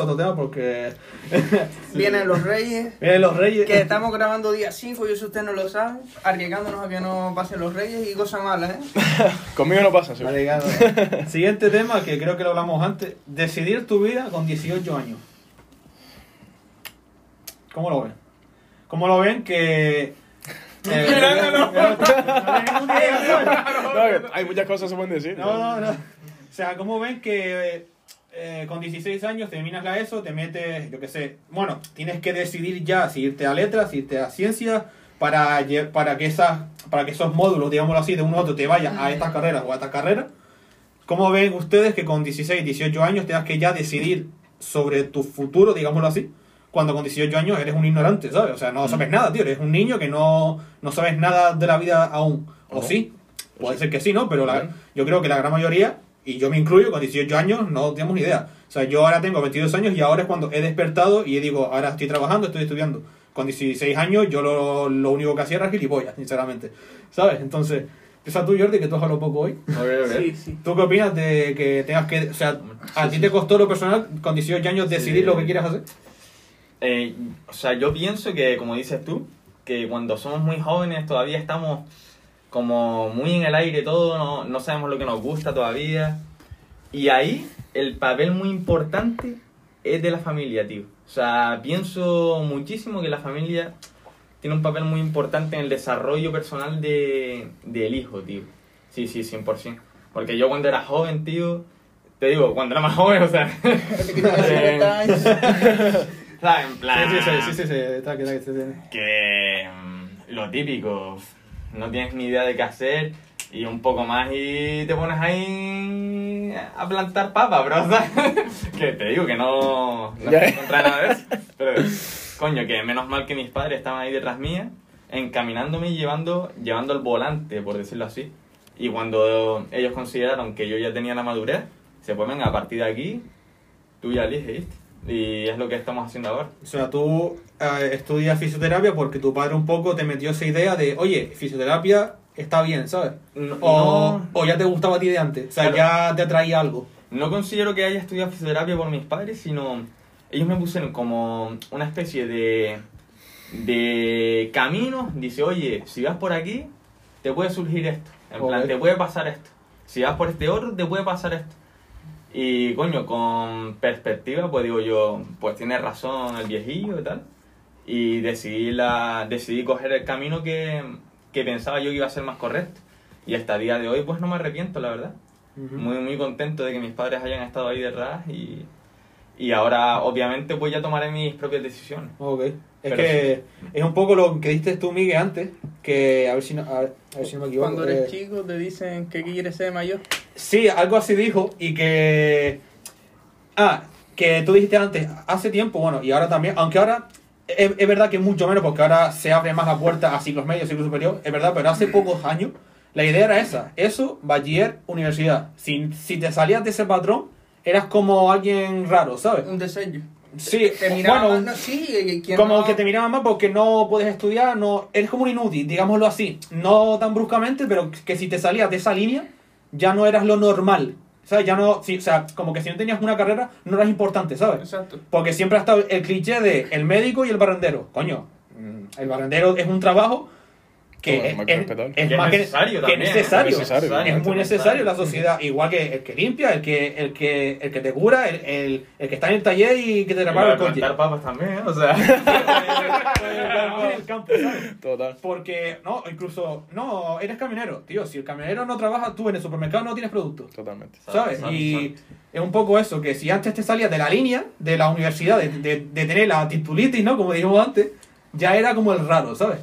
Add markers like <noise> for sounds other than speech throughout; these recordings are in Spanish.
otro tema porque <laughs> Vienen los reyes. vienen los reyes. Que estamos grabando día 5, y eso usted no lo sabe. Arriesgándonos a que no pasen los reyes y cosas malas, ¿eh? <laughs> Conmigo no pasa, sí. Arriesgado. <laughs> Siguiente tema que creo que lo hablamos antes. Decidir tu vida con 18 años. ¿Cómo lo ven? ¿Cómo lo ven que... eh, No, que hay muchas cosas que se pueden decir. No, no, no. O sea, ¿cómo ven que eh, con 16 años terminas la ESO, te metes, yo qué sé, bueno, tienes que decidir ya si irte a letras, si irte a ciencias, para, para, que esas, para que esos módulos, digámoslo así, de uno a otro te vayan a estas carreras o a estas carreras? ¿Cómo ven ustedes que con 16, 18 años tengas que ya decidir sobre tu futuro, digámoslo así? Cuando con 18 años eres un ignorante, ¿sabes? O sea, no sabes nada, tío. Eres un niño que no, no sabes nada de la vida aún. O sí. Puede ser que sí, ¿no? Pero la- yo creo que la gran mayoría, y yo me incluyo, con 18 años no tenemos ni idea. O sea, yo ahora tengo 22 años y ahora es cuando he despertado y digo, ahora estoy trabajando, estoy estudiando. Con 16 años yo lo, lo único que hacía era gilipollas, sinceramente. ¿Sabes? Entonces, empieza tú, Jordi, que tú has hablado poco hoy. Ok, ok. Sí, sí. ¿Tú qué opinas de que tengas que... O sea, ¿a ti te costó lo personal con 18 años decidir Sí. lo que quieres hacer? Eh, o sea, yo pienso que, como dices tú, que cuando somos muy jóvenes todavía estamos como muy en el aire todo, no, no sabemos lo que nos gusta todavía. Y ahí el papel muy importante es de la familia, tío. O sea, pienso muchísimo que la familia tiene un papel muy importante en el desarrollo personal de, del hijo, tío. Sí, sí, 100%. Porque yo cuando era joven, tío, te digo, cuando era más joven, o sea... <laughs> <laughs> En plan... Sí, sí, sí, sí, sí, que mm, lo típico, no tienes ni idea de qué hacer y un poco más y te pones ahí a plantar papas, bro. <laughs> que te digo que no, no contra nada de eso, pero coño, que menos mal que mis padres estaban ahí detrás mía, encaminándome y llevando, llevando el volante, por decirlo así. Y cuando ellos consideraron que yo ya tenía la madurez, se pues venga, a partir de aquí, tú ya eliges, ¿viste? Y es lo que estamos haciendo ahora. O sea, tú eh, estudias fisioterapia porque tu padre un poco te metió esa idea de, oye, fisioterapia está bien, ¿sabes? No- O, no- o ya te gustaba a ti de antes, o sea, Claro. ya te atraía algo. No considero que haya estudiado fisioterapia por mis padres, sino ellos me pusieron como una especie de, de camino. Dice, oye, si vas por aquí, te puede surgir esto. En plan, te puede pasar esto. Si vas por este otro, te puede pasar esto. Y coño, con perspectiva, pues digo yo, pues tiene razón el viejillo y tal. Y decidí, la, decidí coger el camino que, que pensaba yo que iba a ser más correcto. Y hasta el día de hoy, pues no me arrepiento, la verdad muy muy contento de que mis padres hayan estado ahí detrás y, y ahora obviamente pues ya tomaré mis propias decisiones. Ok. Es Pero que es un poco lo que diste tú, Miguel, antes, que a ver si no, a ver, a ver si no me equivoco. Cuando eres eh, chico te dicen que quieres ser mayor. Sí, algo así dijo y que... Ah, que tú dijiste antes, hace tiempo, bueno, y ahora también, aunque ahora es, es verdad que mucho menos porque ahora se abre más la puerta a ciclos medios, ciclos superior, es verdad, pero hace pocos años la idea era esa, eso, bachiller, universidad. Si, si te salías de ese patrón, eras como alguien raro, ¿sabes? Un diseño. Sí, Te bueno, más, no, sí, eh, ¿quién como no? que te miraban más porque no puedes estudiar, no eres como un inútil, digámoslo así. No tan bruscamente, pero que si te salías de esa línea, ya no eras lo normal. ¿Sabes? Ya no, sí, o sea, como que si no tenías una carrera, no eras importante, ¿sabes? Exacto. Porque siempre ha estado el cliché de el médico y el barrendero. Coño, mm, el barrendero es un trabajo que Bueno, es, más que es- es más que necesario que también, es necesario. es necesario, Es muy es necesario la sociedad. Igual que el que limpia, el que, el que, el que te cura, el, el, el que está en el taller y que te repara el coche. papas también, ¿eh? o sea... en el campo, ¿sabes? Total. Porque, no, incluso, no, eres camionero, tío. Si el camionero no trabaja, tú en el supermercado no tienes producto. Totalmente. ¿Sabes? Exacto, Y exacto. es un poco eso, que si antes te salías de la línea de la universidad, de, de- de tener la titulitis, ¿no? Como dijimos antes, ya era como el raro, ¿sabes?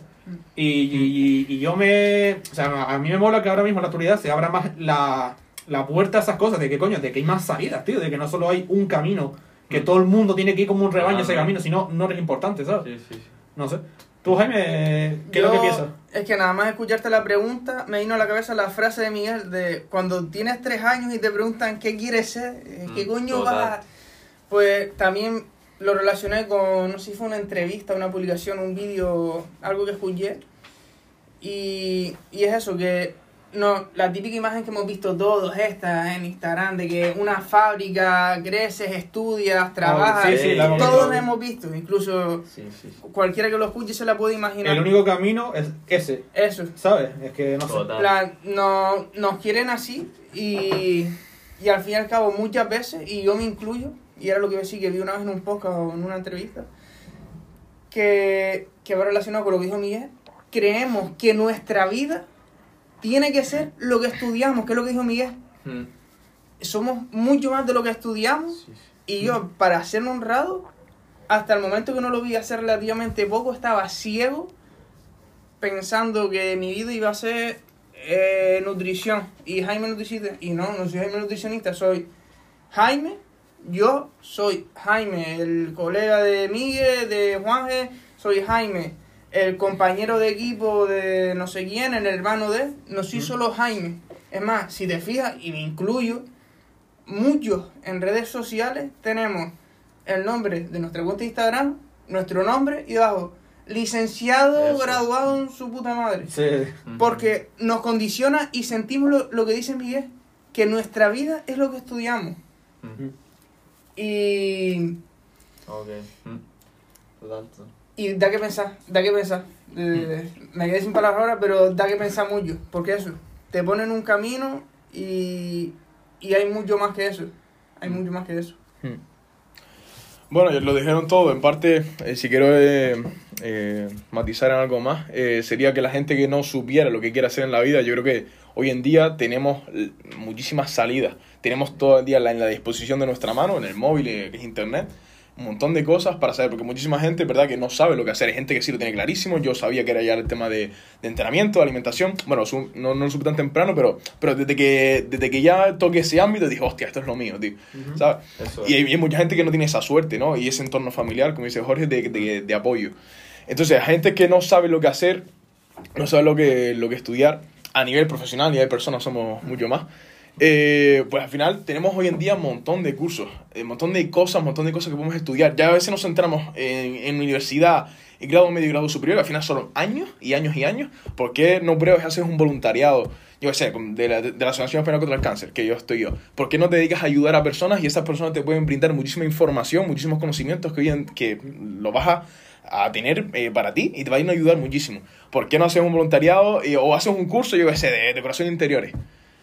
Y, y- y yo me... O sea, a mí me mola que ahora mismo en la actualidad se abra más la, la puerta a esas cosas, de que coño, de que hay más salidas, tío, de que no solo hay un camino, que todo el mundo tiene que ir como un rebaño a ese camino, si no, no eres importante, ¿sabes? Sí, sí, sí. No sé. Tú, Jaime, ¿qué es lo que piensas? Es que nada más escucharte la pregunta, me vino a la cabeza la frase de Miguel de cuando tienes tres años y te preguntan qué quieres ser, qué Mm, coño total. vas a-?" Pues también lo relacioné con, no sé si fue una entrevista, una publicación, un vídeo, algo que escuché. Y, y es eso, que no, la típica imagen que hemos visto todos esta en Instagram de que una fábrica creces, estudias, trabajas, sí, sí, la todos la hemos visto, incluso Sí, sí, sí. cualquiera que lo escuche se la puede imaginar. El único camino es ese, Eso. ¿sabes? Es que no sé. Plan, no, nos quieren así y, y al fin y al cabo muchas veces, y yo me incluyo, y era lo que sí que vi una vez en un podcast o en una entrevista, que, que va relacionado con lo que dijo Miguel, creemos que nuestra vida tiene que ser lo que estudiamos, que es lo que dijo Miguel. Mm. Somos mucho más de lo que estudiamos Sí, sí. y yo, para ser honrado, hasta el momento que no lo vi hace relativamente poco, estaba ciego pensando que mi vida iba a ser eh, nutrición y Jaime nutricionista. Y no, no soy Jaime nutricionista, soy Jaime. Yo soy Jaime, el colega de Miguel, de Juanje, soy Jaime, el compañero de equipo de no sé quién, el hermano de él. No soy solo Jaime. Es más, si te fijas, y me incluyo, muchos en redes sociales tenemos el nombre de nuestra cuenta de Instagram, nuestro nombre y debajo, licenciado, Eso. graduado en su puta madre. Sí. Porque nos condiciona y sentimos lo, lo que dice Miguel, que nuestra vida es lo que estudiamos. Y, Ok. Mm. Y da que pensar, da que pensar. Eh, me quedé sin palabras ahora, pero da que pensar mucho. Porque eso, te ponen un camino y, y hay mucho más que eso. Hay mucho más que eso. Bueno, ya lo dijeron todo. En parte, eh, si quiero eh, eh, matizar en algo más, eh, sería que la gente que no supiera lo que quiere hacer en la vida, yo creo que hoy en día tenemos muchísimas salidas. Tenemos todo el día en la disposición de nuestra mano, en el móvil, eh, que es internet, un montón de cosas para saber, porque muchísima gente, ¿verdad?, que no sabe lo que hacer. Hay gente que sí lo tiene clarísimo. Yo sabía que era ya el tema de, de entrenamiento, de alimentación. Bueno, su- no, no lo supe tan temprano, pero, pero desde, que, desde que ya toqué ese ámbito, dije, hostia, esto es lo mío, tío. ¿Sabes? Hay, y hay mucha gente que no tiene esa suerte, ¿no? Y ese entorno familiar, como dice Jorge, de, de, de apoyo. Entonces, hay gente que no sabe lo que hacer, no sabe lo que, lo que estudiar a nivel profesional y hay personas, somos mucho más. Eh, pues al final tenemos hoy en día un montón de cursos, un montón de cosas, un montón de cosas que podemos estudiar. Ya a veces nos centramos en, en universidad, en grado medio y grado superior, al final son años y años y años. ¿Por qué no pruebas y haces un voluntariado? Yo qué sé, de la, de la Asociación Española contra el Cáncer, que yo estoy yo. ¿Por qué no te dedicas a ayudar a personas y esas personas te pueden brindar muchísima información, muchísimos conocimientos que, hoy en- que lo vas a, a tener eh, para ti y te va a ir a ayudar muchísimo? ¿Por qué no haces un voluntariado eh, o haces un curso, yo qué sé, de decoración de interiores?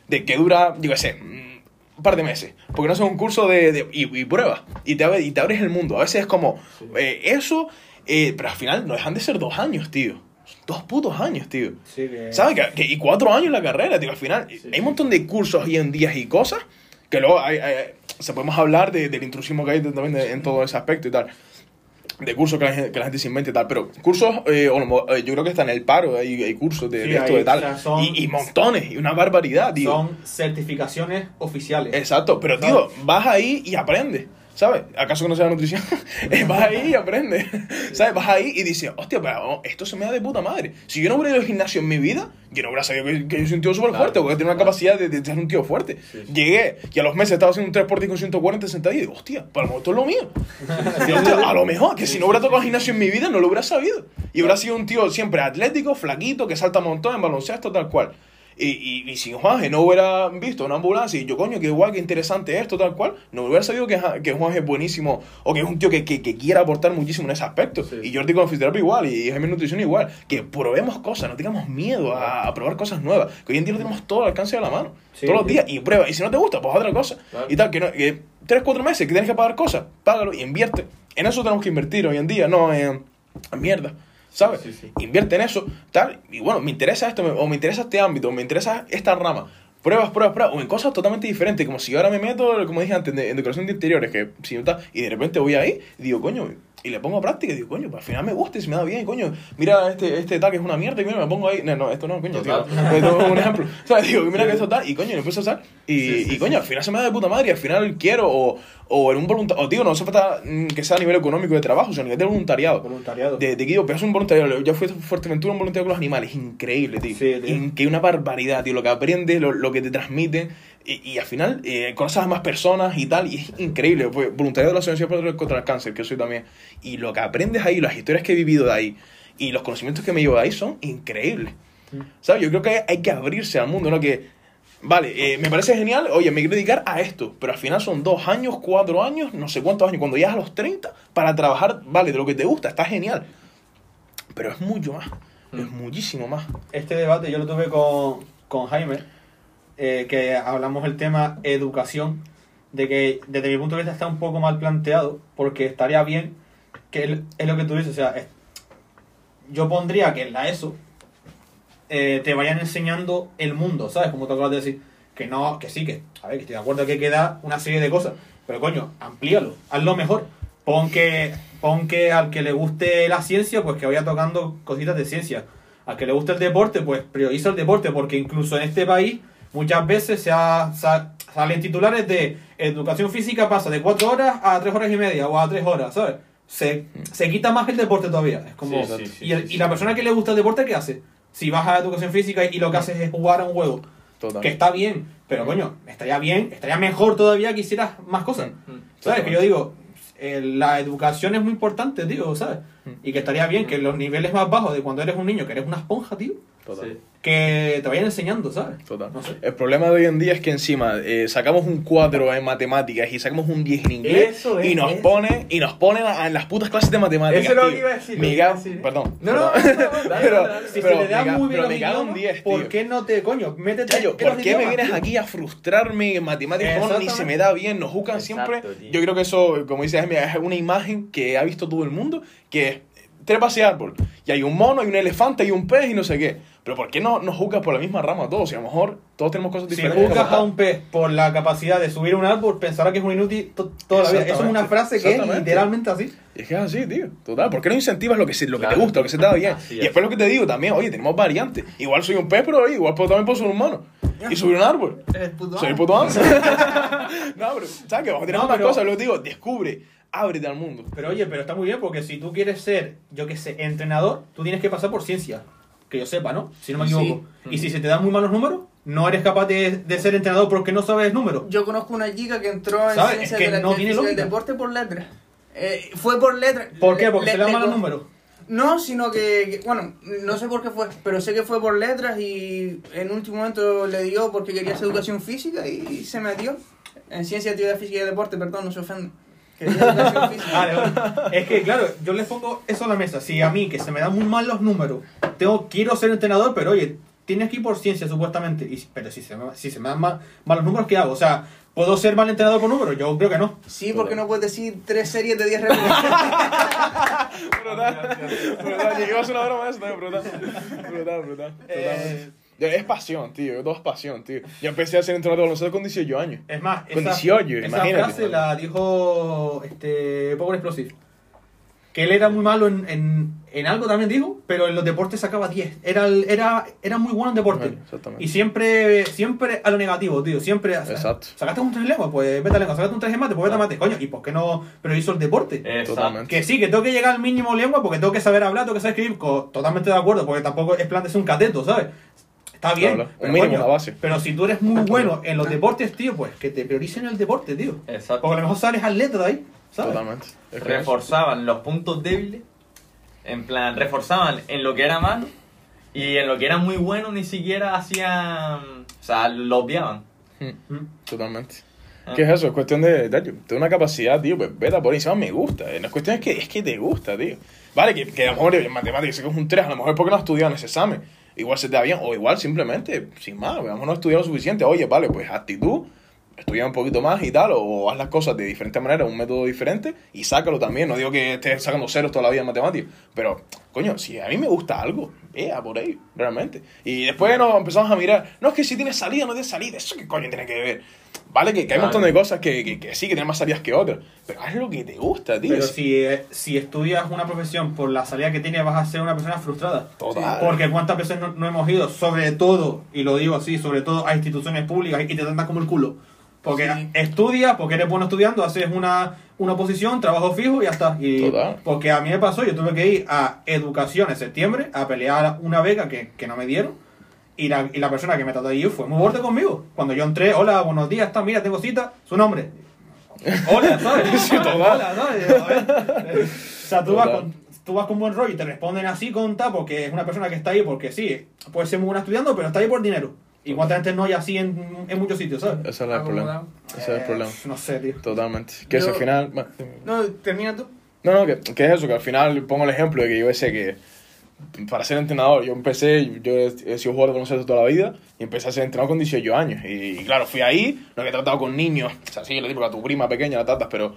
De que dura, yo qué sé, mm, un par de meses. Porque no haces un curso de, de- y, y pruebas y te, y te abres el mundo. A veces es como eh, eso, eh, pero al final no dejan de ser dos años, tío. Dos putos años, tío. Sí, que... ¿Sabes? Que, que- y cuatro años la carrera, tío. Al final, hay un montón de cursos hoy en día y cosas que luego hay, hay- o sea, podemos hablar de- del intrusismo que hay también de- en todo ese aspecto y tal. De cursos que la, gente, que la gente se inventa y tal. Pero cursos, eh, eh, yo creo que está en el paro, hay, hay cursos de, Sí, de esto, hay, de tal. o sea, son- y, y montones, y una barbaridad, tío. Son certificaciones oficiales. Exacto, pero tío, vas ahí y aprendes. ¿Sabes? ¿Acaso que no sea nutrición? Vas ahí y aprendes. ¿Sabes? Vas ahí y dices, hostia, pero oh, esto se me da de puta madre. Si yo no hubiera ido al gimnasio en mi vida, yo no hubiera sabido que, que yo soy un tío súper fuerte, porque tengo una capacidad de, de ser un tío fuerte. Sí, sí. Llegué y a los meses estaba haciendo un 3 por 10 con 140 sentado y digo, hostia, para lo mejor esto es lo mío. <laughs> Y, hostia, a lo mejor, que si no hubiera tocado al gimnasio en mi vida, no lo hubiera sabido. Y hubiera sido un tío siempre atlético, flaquito, que salta un montón en baloncesto, tal cual. Y, y, y si Juanje no hubiera visto una ambulancia y yo, coño, qué guay, qué interesante esto, tal cual, no hubiera sabido que, que Juanje es buenísimo o que es un tío que, que, que quiere aportar muchísimo en ese aspecto. Sí. Y Jordi con fisioterapia igual, y Jaime Nutrición igual. Que probemos cosas, no tengamos miedo a, a probar cosas nuevas. Que hoy en día lo tenemos todo al alcance de la mano. Sí, todos los días. Y prueba. Y si no te gusta, pues otra cosa. Claro. Y tal, que, no, que tres, cuatro meses que tienes que pagar cosas, págalo y invierte. En eso tenemos que invertir hoy en día, no en, en mierda. ¿Sabes? Sí, sí. Invierte en eso, tal. Y bueno, me interesa esto, o me interesa este ámbito, o me interesa esta rama. Pruebas, pruebas, pruebas, o en cosas totalmente diferentes, como si yo ahora me meto, como dije antes, en decoración de interiores, que si no está, y de repente voy ahí, y digo, coño, y le pongo a práctica, y digo, coño, pues al final me gusta, y se me da bien, coño, mira este, este tal que es una mierda, y mira, me pongo ahí, no, no, esto no, coño, tío, esto es un ejemplo, ¿sabes? Digo, mira que esto tal, y coño, lo empiezo a usar, y, Sí, sí, y coño, al final se me da de puta madre, y al final quiero, o, o en un voluntariado, o digo, no hace falta mm, que sea a nivel económico de trabajo, sino a nivel de voluntariado. Voluntariado. De, de que yo, pero es un voluntariado. Yo fui a Fuerteventura un voluntariado con los animales. Increíble, tío. Sí, tío. In- que una barbaridad, tío. Lo que aprendes, lo, lo que te transmiten. Y, y al final eh, conoces a más personas y tal. Y es increíble. Fue voluntariado de la Asociación contra el Cáncer, que soy también. Y lo que aprendes ahí, las historias que he vivido de ahí y los conocimientos que me llevo de ahí son increíbles. ¿Sabes? Yo creo que hay, hay que abrirse al mundo, ¿no? Que, vale, eh, me parece genial, oye, me quiero dedicar a esto, pero al final son dos años, cuatro años, no sé cuántos años, cuando llegas a los 30, para trabajar, vale, de lo que te gusta, está genial. Pero es mucho más, es muchísimo más. Este debate yo lo tuve con, con Jaime, eh, que hablamos el tema educación, de que desde mi punto de vista está un poco mal planteado, porque estaría bien, que es lo que tú dices, o sea, es- yo pondría que en la ESO eh, te vayan enseñando el mundo, ¿sabes? Como te acabas de decir, que no, que sí, que, a ver, que estoy de acuerdo que queda una serie de cosas, pero coño, amplíalo, hazlo mejor. Pon que, pon que al que le guste la ciencia, pues que vaya tocando cositas de ciencia. Al que le guste el deporte, pues prioriza el deporte, porque incluso en este país muchas veces se ha- sa- salen titulares de educación física pasa de 4 horas a 3 horas y media o a 3 horas, ¿sabes? Se, se quita más el deporte todavía. Es como, Sí, sí, sí, y, el- sí, y la persona que le gusta el deporte, ¿qué hace? Si vas a educación física y lo que haces es jugar a un juego, Total. que está bien, pero coño, estaría bien, estaría mejor todavía que hicieras más cosas. Mm. ¿Sabes? Que yo digo, eh, la educación es muy importante, tío, ¿sabes? Y que estaría bien que los niveles más bajos de cuando eres un niño, que eres una esponja, tío, Total. Sí. que te vayan enseñando, ¿sabes? Total. No sé. El problema de hoy en día es que encima eh, sacamos un 4 en matemáticas y sacamos un 10 en inglés Eso es, y nos eso. ponen y nos ponen a- en las putas clases de matemáticas. Eso es lo que iba a decir, Me cago-. Perdón. No, no, no, no, pero. Si se le da muy bien me cago idiomas, 10, ¿por qué no te, coño, métete Chayo, ¿por qué me vienes tío? aquí a frustrarme en matemáticas cuando ni se me da bien? Nos juzgan Exacto, siempre. tío. Yo creo que eso, como dice Jaime, es una imagen que ha visto todo el mundo, que es trepa ese árbol y hay un mono, hay un elefante, hay un pez y no sé qué. Pero ¿por qué no nos juzgas por la misma rama todos? Y a lo mejor todos tenemos cosas Si diferentes. juzgas que a un pez por la capacidad de subir un árbol, pensará que es un inútil to- toda la vida. Eso es una frase que es literalmente así. Y es que es así, tío. Total. ¿Por qué no incentivas lo que, lo que te Claro. gusta, lo que se te da bien? Así Y es. después lo que te digo también, oye, tenemos variantes. Igual soy un pez, pero oye, igual puedo, también puedo ser un humano. Y subir un árbol. El puto Soy el puto amo. <laughs> <laughs> no, pero, ¿sabes qué? Vamos a tener No, más pero- cosas. Lo que te digo, descubre, ábrete al mundo. Pero oye, pero está muy bien porque si tú quieres ser, yo que sé, entrenador, tú tienes que pasar por ciencia. Que yo sepa, ¿no? Si no me Sí. equivoco. Y si se te dan muy malos números, no eres capaz de, de ser entrenador porque no sabes números. Yo conozco una chica que entró en ¿Sabes? ciencias Es que de la no tiene física del deporte por letras. Eh, fue por letras. ¿Por qué? Porque le- se le dan le malos números. No, sino que, que- bueno, no sé por qué fue, pero sé que fue por letras y en último momento le dio porque quería hacer educación física y se metió en ciencia, actividad física y deporte, perdón, no se ofende. Física. Vale, vale. Es que, claro, yo les pongo eso a la mesa. Si a mí, que se me dan muy mal los números, tengo, quiero ser entrenador, pero oye, tienes que ir por ciencia, supuestamente. Y, pero si se, me, si se me dan mal, malos números, ¿qué hago? O sea, ¿puedo ser mal entrenador por números? Yo creo que no. Sí, porque no puedes decir tres series de 10 réplikas. <laughs> Brutal. <laughs> Brutal. Llegué a hacer una broma de eso también, brutal. Brutal, brutal. Eh. Es pasión, tío. Todo es pasión, tío. Yo empecé a ser entrenador de baloncesto con 18 años. Es más, Con esa, 18, esa imagínate. frase la dijo este Power Explosive. Que él era muy malo en, en, en algo también dijo, pero en los deportes sacaba 10. Era, era, era muy bueno en deporte. Bueno, exactamente. y siempre siempre a lo negativo, tío. Siempre. Exacto. Sacaste un 3 en lengua, pues vete a lengua. Sacaste un 3 en mate, pues vete a mate. Coño, ¿y por qué no? Pero hizo el deporte. Exacto. Totalmente. Que sí, que tengo que llegar al mínimo lengua porque tengo que saber hablar, tengo que saber escribir. totalmente de acuerdo, porque tampoco es plan de ser un cateto, ¿sabes? Está bien. Claro, un pero, mínimo, coño, una base. pero si tú eres muy bueno en los deportes, tío, pues que te prioricen el deporte, tío. Exacto. Porque a lo mejor sales atleta de ahí, ¿sabes? Totalmente. Es que- reforzaban los puntos débiles, en plan, reforzaban en lo que era malo y en lo que era muy bueno ni siquiera hacían, o sea, lo obviaban. Mm, Totalmente. Ah. ¿Qué es eso? Es cuestión de, de, de una capacidad, tío, pues vete a por. Encima me gusta. eh, La cuestión es que, es que te gusta, tío. Vale, que, que a lo mejor en matemáticas sé que es un 3, a lo mejor es porque no has estudiado en ese examen. Igual se te da bien, o igual simplemente, sin más, mejor no estudiado suficiente. Oye, vale, pues actitud, estudia un poquito más y tal, o haz las cosas de diferente manera, un método diferente, y sácalo también. No digo que estés sacando ceros toda la vida en matemáticas, pero, coño, si a mí me gusta algo, vea por ahí, realmente. Y después nos empezamos a mirar, no es que si tienes salida, no tienes salida, eso qué coño tiene que ver. Vale, que, que hay un montón de cosas que, que, que sí, que tienen más salidas que otras, pero haz lo que te gusta, tío. Pero si, eh, si estudias una profesión por la salida que tienes, vas a ser una persona frustrada. Total. Porque cuántas veces no, no hemos ido, sobre todo, y lo digo así, sobre todo a instituciones públicas y te tratan como el culo. Porque Sí. estudias, porque eres bueno estudiando, haces una, una oposición, trabajo fijo y ya está. Y Total. Porque a mí me pasó, yo tuve que ir a educación en septiembre a pelear una beca que, que no me dieron. Y la, y la persona que me trató allí fue muy borde conmigo. Cuando yo entré, hola, buenos días, está, mira, tengo cita, su nombre. Hola, ¿sabes? <laughs> Sí. Hola, ¿sabes? A ver. O sea, tú, vas con, tú vas con buen rollo y te responden así con tal, porque es una persona que está ahí, porque sí, puede ser muy buena estudiando, pero está ahí por dinero. Y cuánta gente no hay así en, en muchos sitios, ¿sabes? Ese es el problema. Acomodado. Ese es el Eh, problema. No sé, tío. Totalmente. Que eso Yo- al final. No, termina tú. No, no, que, que es eso, que al final pongo el ejemplo de que yo sé que para ser entrenador, yo empecé, yo he, he sido jugador de baloncesto toda la vida y empecé a ser entrenador con 18 años. Y, claro, fui ahí, no había tratado con niños, o sea, sí, le digo a tu prima pequeña la tratas, pero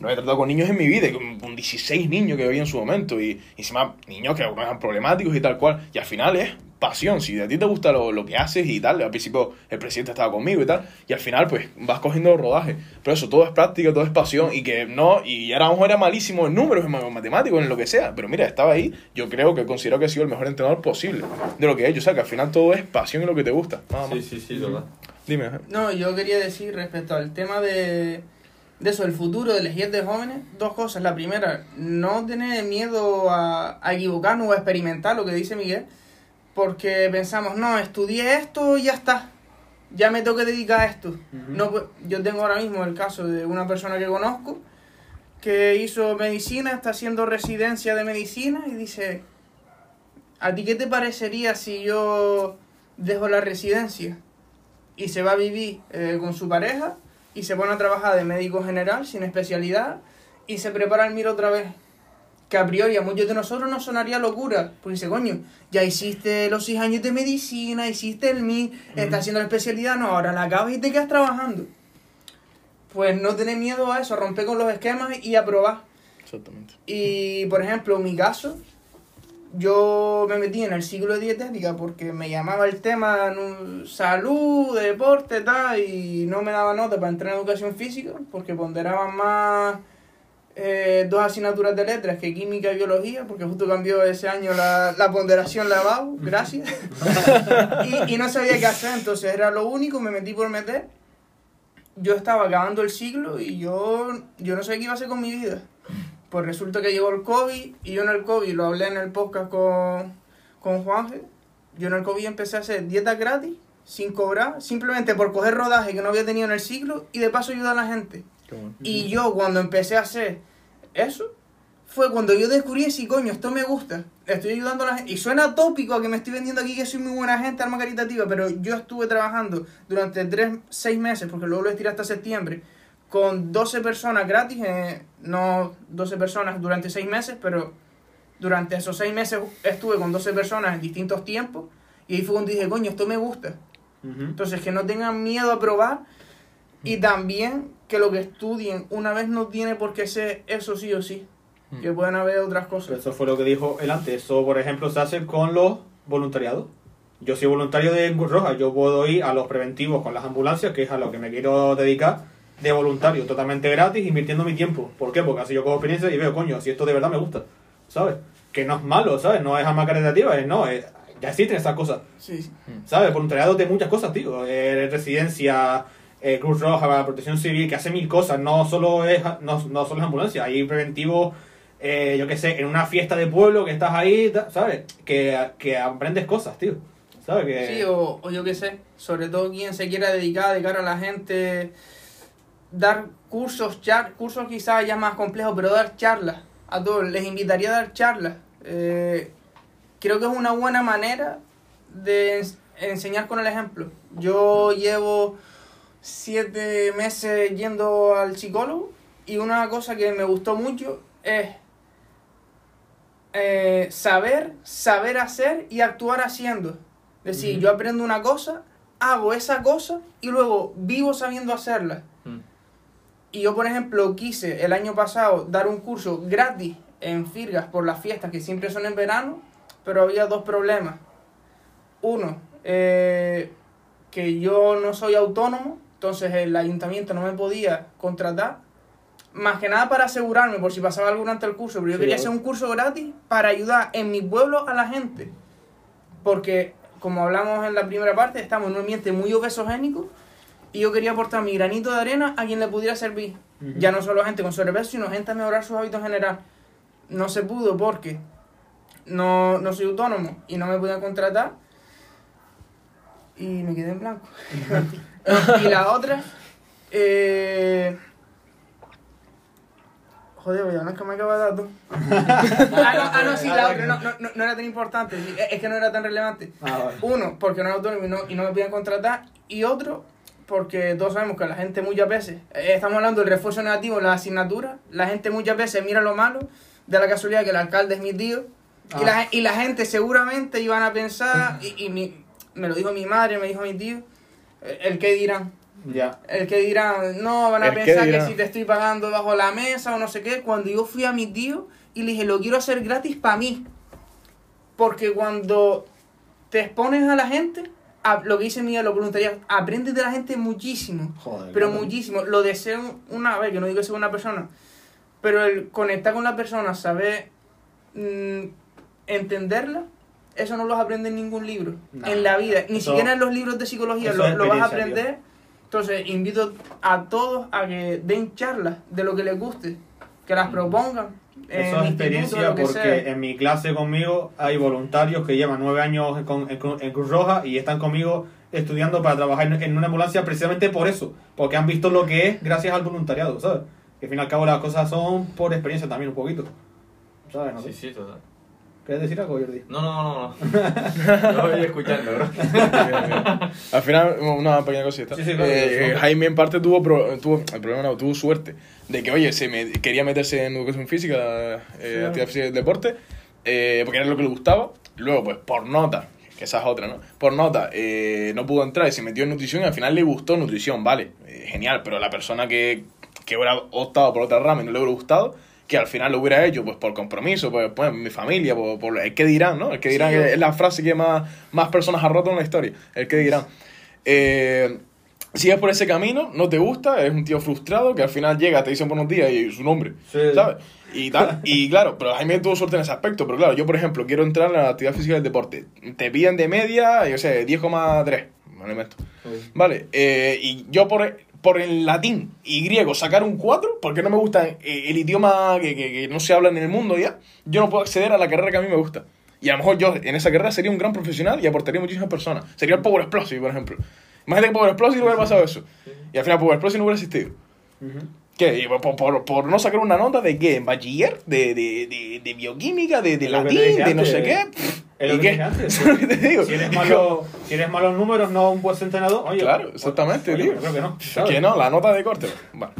no había tratado con niños en mi vida, y con, con 16 niños que veía en su momento, y, y encima niños que algunos eran problemáticos y tal cual, y al final es pasión, si a ti te gusta lo, lo que haces y tal, al principio el presidente estaba conmigo y tal, y al final pues vas cogiendo rodaje, pero eso, todo es práctica, todo es pasión, y que no, y era a lo mejor era malísimo en números, en ma- matemáticos, en lo que sea, pero mira, estaba ahí, yo creo que considero que he sido el mejor entrenador posible de lo que he hecho, o sea, que al final todo es pasión y lo que te gusta, nada más. Sí, sí, sí, total. Dime, No, yo quería decir respecto al tema de, de eso, el futuro de elegir de jóvenes, dos cosas. La primera, no tener miedo a, a equivocarnos o a experimentar lo que dice Miguel, porque pensamos, no, estudié esto y ya está, ya me tengo que dedicar a esto. no, pues, yo tengo ahora mismo el caso de una persona que conozco que hizo medicina, está haciendo residencia de medicina y dice, ¿a ti qué te parecería si yo dejo la residencia? y se va a vivir eh, con su pareja y se pone a trabajar de médico general sin especialidad y se prepara el MIR otra vez. Que a priori a muchos de nosotros nos sonaría locura. Porque dice, coño, ya hiciste los seis años de medicina, hiciste el MIR, estás haciendo la especialidad, no, ahora la acabas y te quedas trabajando. Pues no tener miedo a eso, romper con los esquemas y a probar. exactamente. Y, por ejemplo, en mi caso, yo me metí en el ciclo de dietética porque me llamaba el tema salud, deporte, tal, y no me daba nota para entrar en educación física porque ponderaban más eh, dos asignaturas de letras que química y biología, porque justo cambió ese año la, la ponderación lavado, gracias. <laughs> y, y no sabía qué hacer, entonces era lo único, me metí por meter. Yo estaba acabando el siglo y yo, yo no sabía qué iba a hacer con mi vida. Pues resulta que llegó el COVID y yo en el COVID lo hablé en el podcast con, con Juanje. Yo en el COVID empecé a hacer dieta gratis, sin cobrar, simplemente por coger rodaje que no había tenido en el ciclo y de paso ayudar a la gente. Bueno. Y yo cuando empecé a hacer eso, fue cuando yo descubrí si coño, esto me gusta. Estoy ayudando a la gente. Y suena tópico a que me estoy vendiendo aquí que soy muy buena gente, alma caritativa, pero yo estuve trabajando durante 3, 6 meses, porque luego lo estiré hasta septiembre, con 12 personas gratis, eh, no 12 personas durante 6 meses, pero durante esos 6 meses estuve con 12 personas en distintos tiempos. Y ahí fue cuando dije, coño, esto me gusta. Ujú. Entonces, que no tengan miedo a probar y también que lo que estudien una vez no tiene por qué ser eso sí o sí. Que pueden haber otras Pero cosas. Eso fue lo que dijo él antes. Eso, por ejemplo, se hace con los voluntariados. Yo soy voluntario de Cruz Roja. Yo puedo ir a los preventivos con las ambulancias, que es a lo que me quiero dedicar, de voluntario, totalmente gratis, invirtiendo mi tiempo. ¿Por qué? Porque así yo cojo experiencia y veo, coño, si esto de verdad me gusta. ¿Sabes? Que no es malo, ¿sabes? No es alma caritativa, es no. es- ya existen esas cosas. Sí, sí. ¿Sabes? Voluntariado de muchas cosas, tío. Eh, residencia, eh, Cruz Roja, Protección Civil, que hace mil cosas. No solo es, no, no solo es ambulancia. Hay preventivos, eh, yo qué sé, en una fiesta de pueblo que estás ahí, ¿sabes? Que, que aprendes cosas, tío. ¿Sabes? Sí, o, o yo qué sé, sobre todo quien se quiera dedicar de cara a la gente, dar cursos, char, cursos quizás ya más complejos, pero dar charlas a todos. Les invitaría a dar charlas. Eh, creo que es una buena manera de ens- enseñar con el ejemplo. Yo llevo siete meses yendo al psicólogo y una cosa que me gustó mucho es eh, saber, saber hacer y actuar haciendo. Es decir, yo aprendo una cosa, hago esa cosa y luego vivo sabiendo hacerla. Mm. Y yo, por ejemplo, quise el año pasado dar un curso gratis en Firgas por las fiestas que siempre son en verano, pero había dos problemas. Uno, eh, que yo no soy autónomo, entonces el ayuntamiento no me podía contratar. Más que nada para asegurarme por si pasaba algo durante el curso, pero yo Sí, quería hacer un curso gratis para ayudar en mi pueblo a la gente. Porque, como hablamos en la primera parte, estamos en un ambiente muy obesogénico y yo quería aportar mi granito de arena a quien le pudiera servir. Ya no solo a gente con sobrepeso, sino gente a mejorar sus hábitos en general. No se pudo porque no, no soy autónomo y no me podían contratar. Y me quedé en blanco. <laughs> <laughs> y la otra, eh, Joder, ya no es que me acaba de dar tú. <laughs> ah, no, ah, no, sí, la otra, no, no, no, no era tan importante, sí, es que no era tan relevante. Ah, vale. Uno, porque no era autónomo y no, y no me podían contratar. Y otro, porque todos sabemos que la gente muchas veces, eh, estamos hablando del refuerzo negativo, la asignatura, la gente muchas veces mira lo malo, de la casualidad que el alcalde es mi tío, y, Ah. la, y la gente seguramente iban a pensar, y, y mi- me lo dijo mi madre, me dijo mi tío, el que dirán. Ya. El que dirán, no, van a El pensar que si te estoy pagando bajo la mesa o no sé qué. Cuando yo fui a mi tío y le dije, lo quiero hacer gratis para mí. Porque cuando te expones a la gente, a- lo que dice Miguel, los voluntariados, aprendes de la gente muchísimo. Joder. Pero muchísimo. Lo deseo una vez, que no digo que sea una persona, pero el conectar con la persona, saber mm, entenderla, eso no lo aprendes en ningún libro. No, en la vida. Ni eso- siquiera en los libros de psicología lo, vas a aprender. Entonces, invito a todos a que den charlas de lo que les guste, que las propongan. Eso es experiencia porque sea. en mi clase conmigo hay voluntarios que llevan nueve años con- en, en Cruz Roja y están conmigo estudiando para trabajar en, en una ambulancia precisamente por eso, porque han visto lo que es gracias al voluntariado, ¿sabes? Que al fin y al cabo las cosas son por experiencia también un poquito. ¿Sabes? No Sí, sé. sí, total. ¿Quieres decir algo, Jordi? No, no, no, no. <laughs> Lo voy escuchando, bro. <laughs> Al final, una pequeña cosita. Sí, sí, claro, Eh. Jaime en parte tuvo, pro- tuvo, el problema no, tuvo suerte de que, oye, se me, quería meterse en educación física, eh, Sí. actividad física y deporte, eh, porque era lo que le gustaba. Luego, pues, por nota, que esa es otra, ¿no? Por nota, eh, no pudo entrar y se metió en nutrición y al final le gustó nutrición, vale, eh, genial, pero la persona que, que hubiera optado por otra rama y no le hubiera gustado, que al final lo hubiera hecho pues por compromiso, pues, pues mi familia, por, por el que dirán, ¿no? El que dirán Sí. es la frase que más, más personas ha roto en la historia, el que dirán. Eh, sigues por ese camino, no te gusta, eres un tío frustrado que al final llega, te dicen buenos días y su nombre, Sí. ¿sabes? Y tal, y claro, pero Jaime tuvo suerte en ese aspecto, pero claro, yo por ejemplo quiero entrar en la actividad física del deporte, te piden de media, yo sé, 10,3, me lo invento. Vale, eh, y yo por, por el latín y griego sacar un 4, porque no me gusta eh, el idioma que, que- que no se habla en el mundo ya, yo no puedo acceder a la carrera que a mí me gusta. Y a lo mejor yo en esa carrera sería un gran profesional y aportaría muchísimas personas. Sería el Power Explosive, por ejemplo. Imagínate que Power Explosive hubiera pasado eso. Y al final Power Explosive no hubiera existido. ¿Qué? Y por, por, por no sacar una nota de qué? ¿En bachiller? ¿De, de, de, de bioquímica? ¿De, de latín? ¿De no sé qué? Es lo ¿Y que qué? dije antes. <laughs> Es lo que te digo. Si eres malo, si eres malo en números, no un buen entrenador, oye. Claro, pues, exactamente, oye, tío. yo creo que no. ¿sabes? Que no, la nota de corte. Bueno,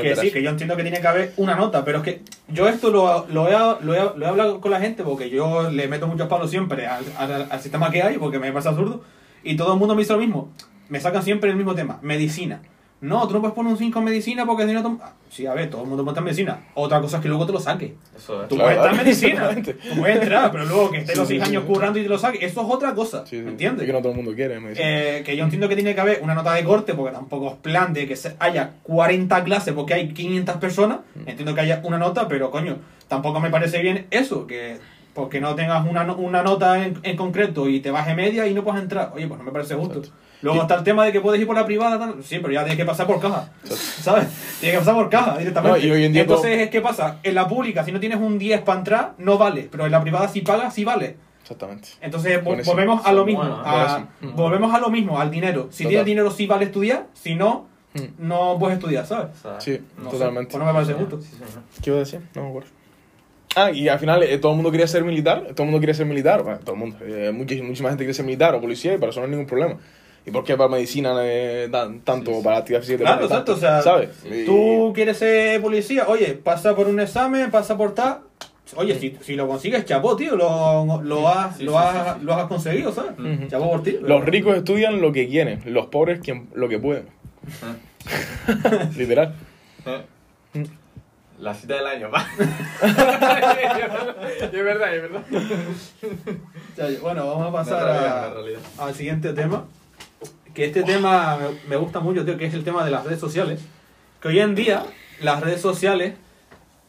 Que sí, que yo entiendo que tiene que haber una nota, pero es que yo esto lo, lo, he, lo, he, lo he hablado con la gente porque yo le meto muchos palos siempre al, al, al sistema que hay porque me parece absurdo y todo el mundo me dice lo mismo. Me sacan siempre el mismo tema, medicina. No, tú no puedes poner un 5 en medicina porque si no... tom- Ah, Sí, a ver, todo el mundo puede estar en medicina. Otra cosa es que luego te lo saque. Eso es. Tú Claro, puedes estar en <laughs> medicina, tú puedes entrar, pero luego que estés Sí, los sí, 6 sí, años sí. currando y te lo saques, eso es otra cosa, Sí, sí. ¿me entiendes? Es que no todo el mundo quiere. me dice. Eh, que yo entiendo que tiene que haber una nota de corte, porque tampoco es plan de que se- haya 40 clases porque hay 500 personas. Mm. Entiendo que haya una nota, pero coño, tampoco me parece bien eso, que porque no tengas una, no- una nota en, en concreto y te baje media y no puedas entrar. Oye, pues no me parece justo. Exacto. Luego está el tema de que puedes ir por la privada, tal. sí, pero ya tienes que pasar por caja. ¿Sabes? Tienes que pasar por caja directamente. No, y hoy en día Entonces, ¿qué pasa? En la pública, si no tienes un 10 para entrar, no vale. Pero en la privada, si pagas, sí vale. Exactamente. Entonces vo- Buenísimo. volvemos a lo mismo, Bueno, a- buenísimo. Mm. volvemos a lo mismo, al dinero. Si Total. tienes dinero sí vale estudiar, si no, Mm. no puedes estudiar, ¿sabes? Sí, No sé, totalmente. pues no me parece justo. Sí. ¿Qué iba a decir? No me acuerdo. Ah, y al final eh, todo el mundo quería ser militar, todo el mundo quería ser militar, bueno, todo el mundo, eh, muchísima gente quiere ser militar o policía y para eso no hay ningún problema. ¿Y por qué para medicina eh, dan tanto Sí, sí. para actividad física? y Claro, tanto? o sea, ¿sabes? sí. Tú quieres ser policía, oye, pasa por un examen, pasa por tal. Oye, si, si lo consigues, chapó, tío, lo, lo, has, sí, lo, has, sí, sí. lo has conseguido, ¿sabes? Ujú. Chapó por ti. Los ricos estudian lo que quieren, los pobres quien, lo que pueden. <laughs> Literal. Eh. La cita del año, va. <laughs> es verdad, es verdad. Bueno, vamos a pasar realidad, a- al siguiente tema. Que este tema me, gusta mucho, tío, que es el tema de las redes sociales. Que hoy en día las redes sociales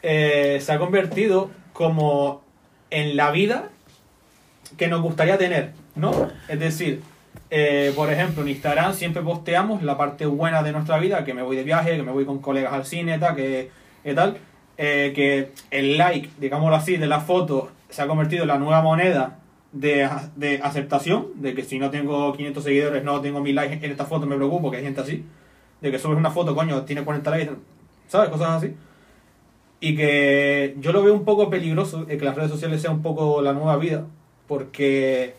eh, se ha convertido como en la vida que nos gustaría tener, ¿no? Es decir, eh, por ejemplo, en Instagram siempre posteamos la parte buena de nuestra vida, que me voy de viaje, que me voy con colegas al cine, tal, que, que tal. Eh, que el like, digámoslo así, de la foto se ha convertido en la nueva moneda de, de aceptación, de que si no tengo 500 seguidores, no tengo mil likes en esta foto, me preocupo, que hay gente así. De que subes una foto, coño, tiene 40 likes, ¿sabes? Cosas así. Y que yo lo veo un poco peligroso, eh, que las redes sociales sean un poco la nueva vida, porque,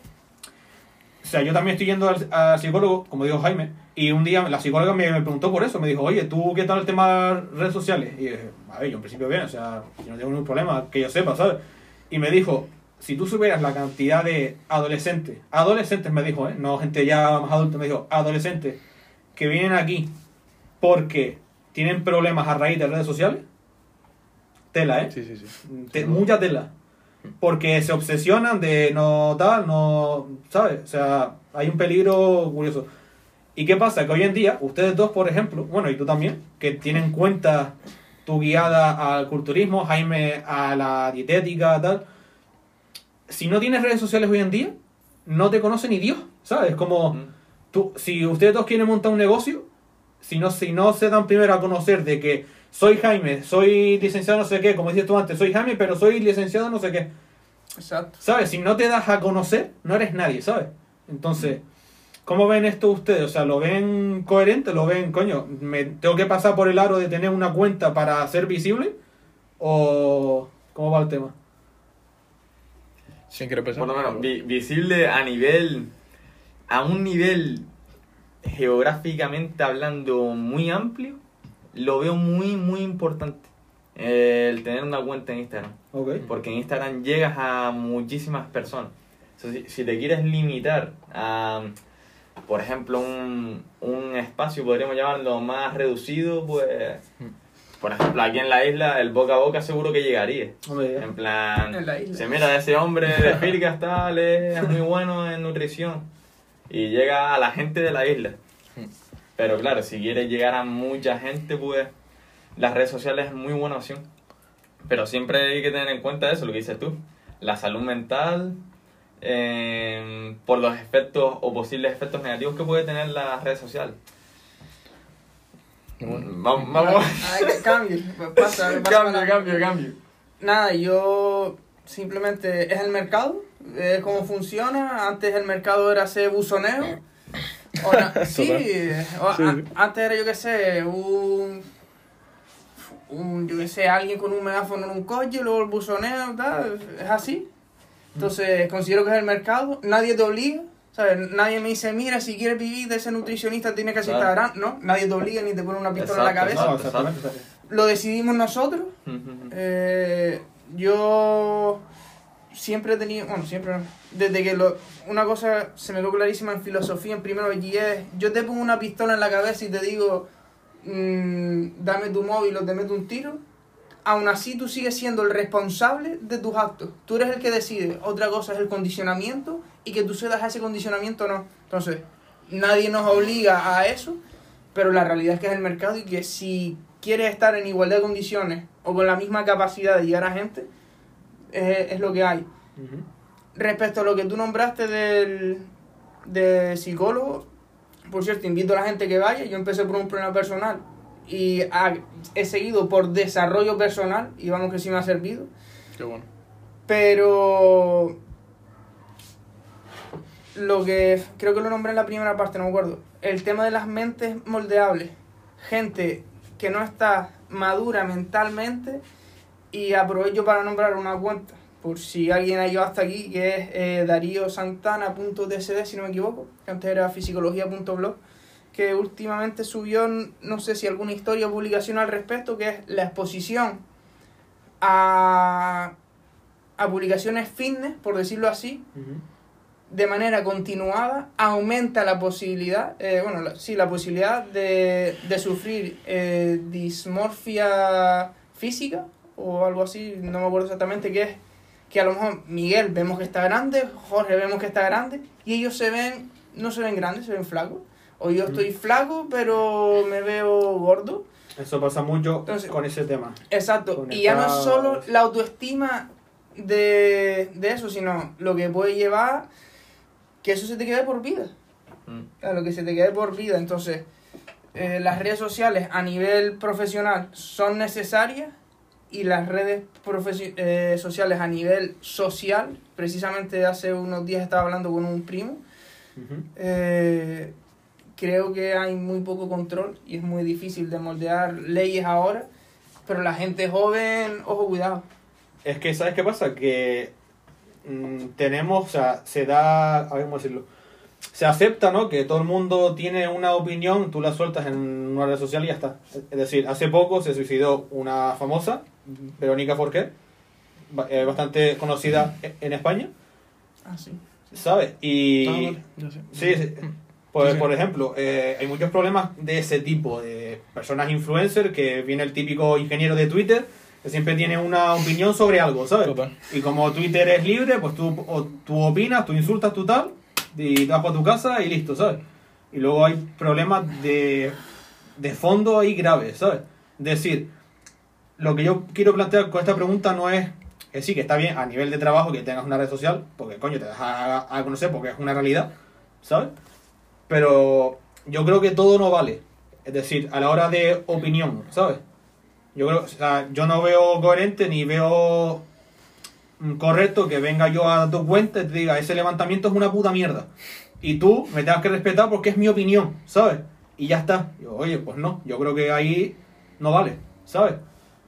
o sea, yo también estoy yendo al, al psicólogo, como dijo Jaime, y un día la psicóloga me, me preguntó por eso, me dijo, oye, ¿tú qué tal el tema de redes sociales? Y dije, a ver, yo en principio bien, o sea, yo no tengo ningún problema, que yo sepa, ¿sabes? Y me dijo, si tú supieras la cantidad de adolescentes, adolescentes me dijo, ¿eh? no gente ya más adulta, me dijo, adolescentes que vienen aquí porque tienen problemas a raíz de redes sociales, tela, ¿eh? Sí, sí, sí. Te- mucha tela. Porque se obsesionan de no tal, no. ¿Sabes? O sea, hay un peligro curioso. ¿Y qué pasa? Que hoy en día, ustedes dos, por ejemplo, bueno, y tú también, que tienen cuenta tu guiada al culturismo, Jaime a la dietética, tal. Si no tienes redes sociales hoy en día, no te conoce ni Dios, ¿sabes? Como. Mm. Tú, si ustedes dos quieren montar un negocio, si no, si no se dan primero a conocer de que soy Jaime, soy licenciado no sé qué, como dices tú antes, soy Jaime, pero soy licenciado no sé qué. Exacto. ¿Sabes? Si no te das a conocer, no eres nadie, ¿sabes? Entonces, ¿cómo ven esto ustedes? O sea, ¿lo ven coherente? ¿Lo ven, coño, me tengo que pasar por el aro de tener una cuenta para ser visible? ¿O cómo va el tema? ¿Sin querer pensar? Por lo menos vi- visible a nivel, a un nivel geográficamente hablando muy amplio, lo veo muy, muy importante. eh, el tener una cuenta en Instagram. Ok. Porque en Instagram llegas a muchísimas personas. Si, si te quieres limitar a, por ejemplo, un, un espacio, podríamos llamarlo más reducido, pues, por ejemplo, aquí en la isla, el boca a boca seguro que llegaría. Hombre. En plan, En la isla. se mira ese hombre de Firgas tal, es muy bueno en nutrición. Y llega a la gente de la isla. Pero claro, si quieres llegar a mucha gente, pues las redes sociales es muy buena opción. Pero siempre hay que tener en cuenta eso, lo que dices tú. La salud mental, eh, por los efectos o posibles efectos negativos que puede tener las redes sociales. Vamos, vamos. Ay, cambio. Pasa, pasa cambio, cambio, cambio. Nada, yo simplemente es el mercado, es cómo funciona. Antes el mercado era hacer buzoneo. Ahora, <laughs> sí, o- a- antes era yo qué sé, un, un yo qué sé, alguien con un megáfono en un coche, luego el buzoneo, tal, es así. Entonces considero que es el mercado, nadie te obliga. ¿Sabes? Nadie me dice, mira, si quieres vivir de ese nutricionista tienes que hacer Claro. Instagram. No, nadie te obliga ni te pone una pistola en la cabeza. No, exactamente. exactamente. Lo decidimos nosotros. Eh, yo siempre he tenido, bueno, siempre, desde que lo, una cosa se me quedó clarísima en filosofía, en primero y es, yo te pongo una pistola en la cabeza y te digo, mm, dame tu móvil o te meto un tiro, aún así tú sigues siendo el responsable de tus actos. Tú eres el que decide. Otra cosa es el condicionamiento y que tú cedas a ese condicionamiento o no. Entonces, nadie nos obliga a eso, pero la realidad es que es el mercado y que si quieres estar en igualdad de condiciones o con la misma capacidad de llegar a gente, es, es lo que hay. Respecto a lo que tú nombraste del, del psicólogo, por cierto, invito a la gente que vaya. Yo empecé por un problema personal y ha- he seguido por desarrollo personal y vamos que sí me ha servido. Qué bueno. Pero lo que creo que lo nombré en la primera parte, no me acuerdo. El tema de las mentes moldeables. Gente que no está madura mentalmente y aprovecho para nombrar una cuenta, por si alguien ha llegado hasta aquí, que es eh, dariosantana.tsd, si no me equivoco, que antes era fisicología.blog, que últimamente subió, no sé si alguna historia o publicación al respecto, que es la exposición a, a publicaciones fitness, por decirlo así, de manera continuada aumenta la posibilidad, eh, bueno, la- sí, la posibilidad de, de sufrir eh, dismorfia física o algo así, no me acuerdo exactamente qué es, que a lo mejor Miguel vemos que está grande, Jorge vemos que está grande y ellos se ven, no se ven grandes, se ven flacos. O yo estoy flaco, pero me veo gordo. Eso pasa mucho Entonces- con ese tema. Exacto. Y ya no es solo la autoestima de, de eso, sino lo que puede llevar que eso se te quede por vida. Mm. A lo que se te quede por vida. Entonces, eh, las redes sociales a nivel profesional son necesarias y las redes eh, sociales a nivel social, precisamente hace unos días estaba hablando con un primo, eh, creo que hay muy poco control y es muy difícil de moldear leyes ahora Pero la gente joven, ojo, cuidado. Es que, ¿sabes qué pasa? Que mm, tenemos, o sea, se da, a ver cómo decirlo, se acepta, ¿no? Que todo el mundo tiene una opinión, tú la sueltas en una red social y ya está. Es decir, hace poco se suicidó una famosa, Verónica Forqué, eh, bastante conocida en España, Ah, sí. ¿sabes? Y... Sí, sí. Pues, Sí, por ejemplo, eh, hay muchos problemas de ese tipo, de personas influencers, que viene el típico ingeniero de Twitter, que siempre tiene una opinión sobre algo, ¿sabes? Total. Y como Twitter es libre, pues tú, o- tú opinas, tú insultas, tú tal, y te vas para tu casa y listo, ¿sabes? Y luego hay problemas de, de fondo ahí graves, ¿sabes? Es decir, lo que yo quiero plantear con esta pregunta no es que sí, que está bien a nivel de trabajo que tengas una red social, porque coño, te a, a conocer porque es una realidad, ¿sabes? Pero yo creo que todo no vale. Es decir, a la hora de opinión, ¿sabes? Yo creo, o sea, yo no veo coherente ni veo mm, correcto que venga yo a tu cuenta y te diga, ese levantamiento es una puta mierda. Y tú me tengas que respetar porque es mi opinión, ¿sabes? Y ya está. Yo, oye, pues no, yo creo que ahí no vale, ¿sabes?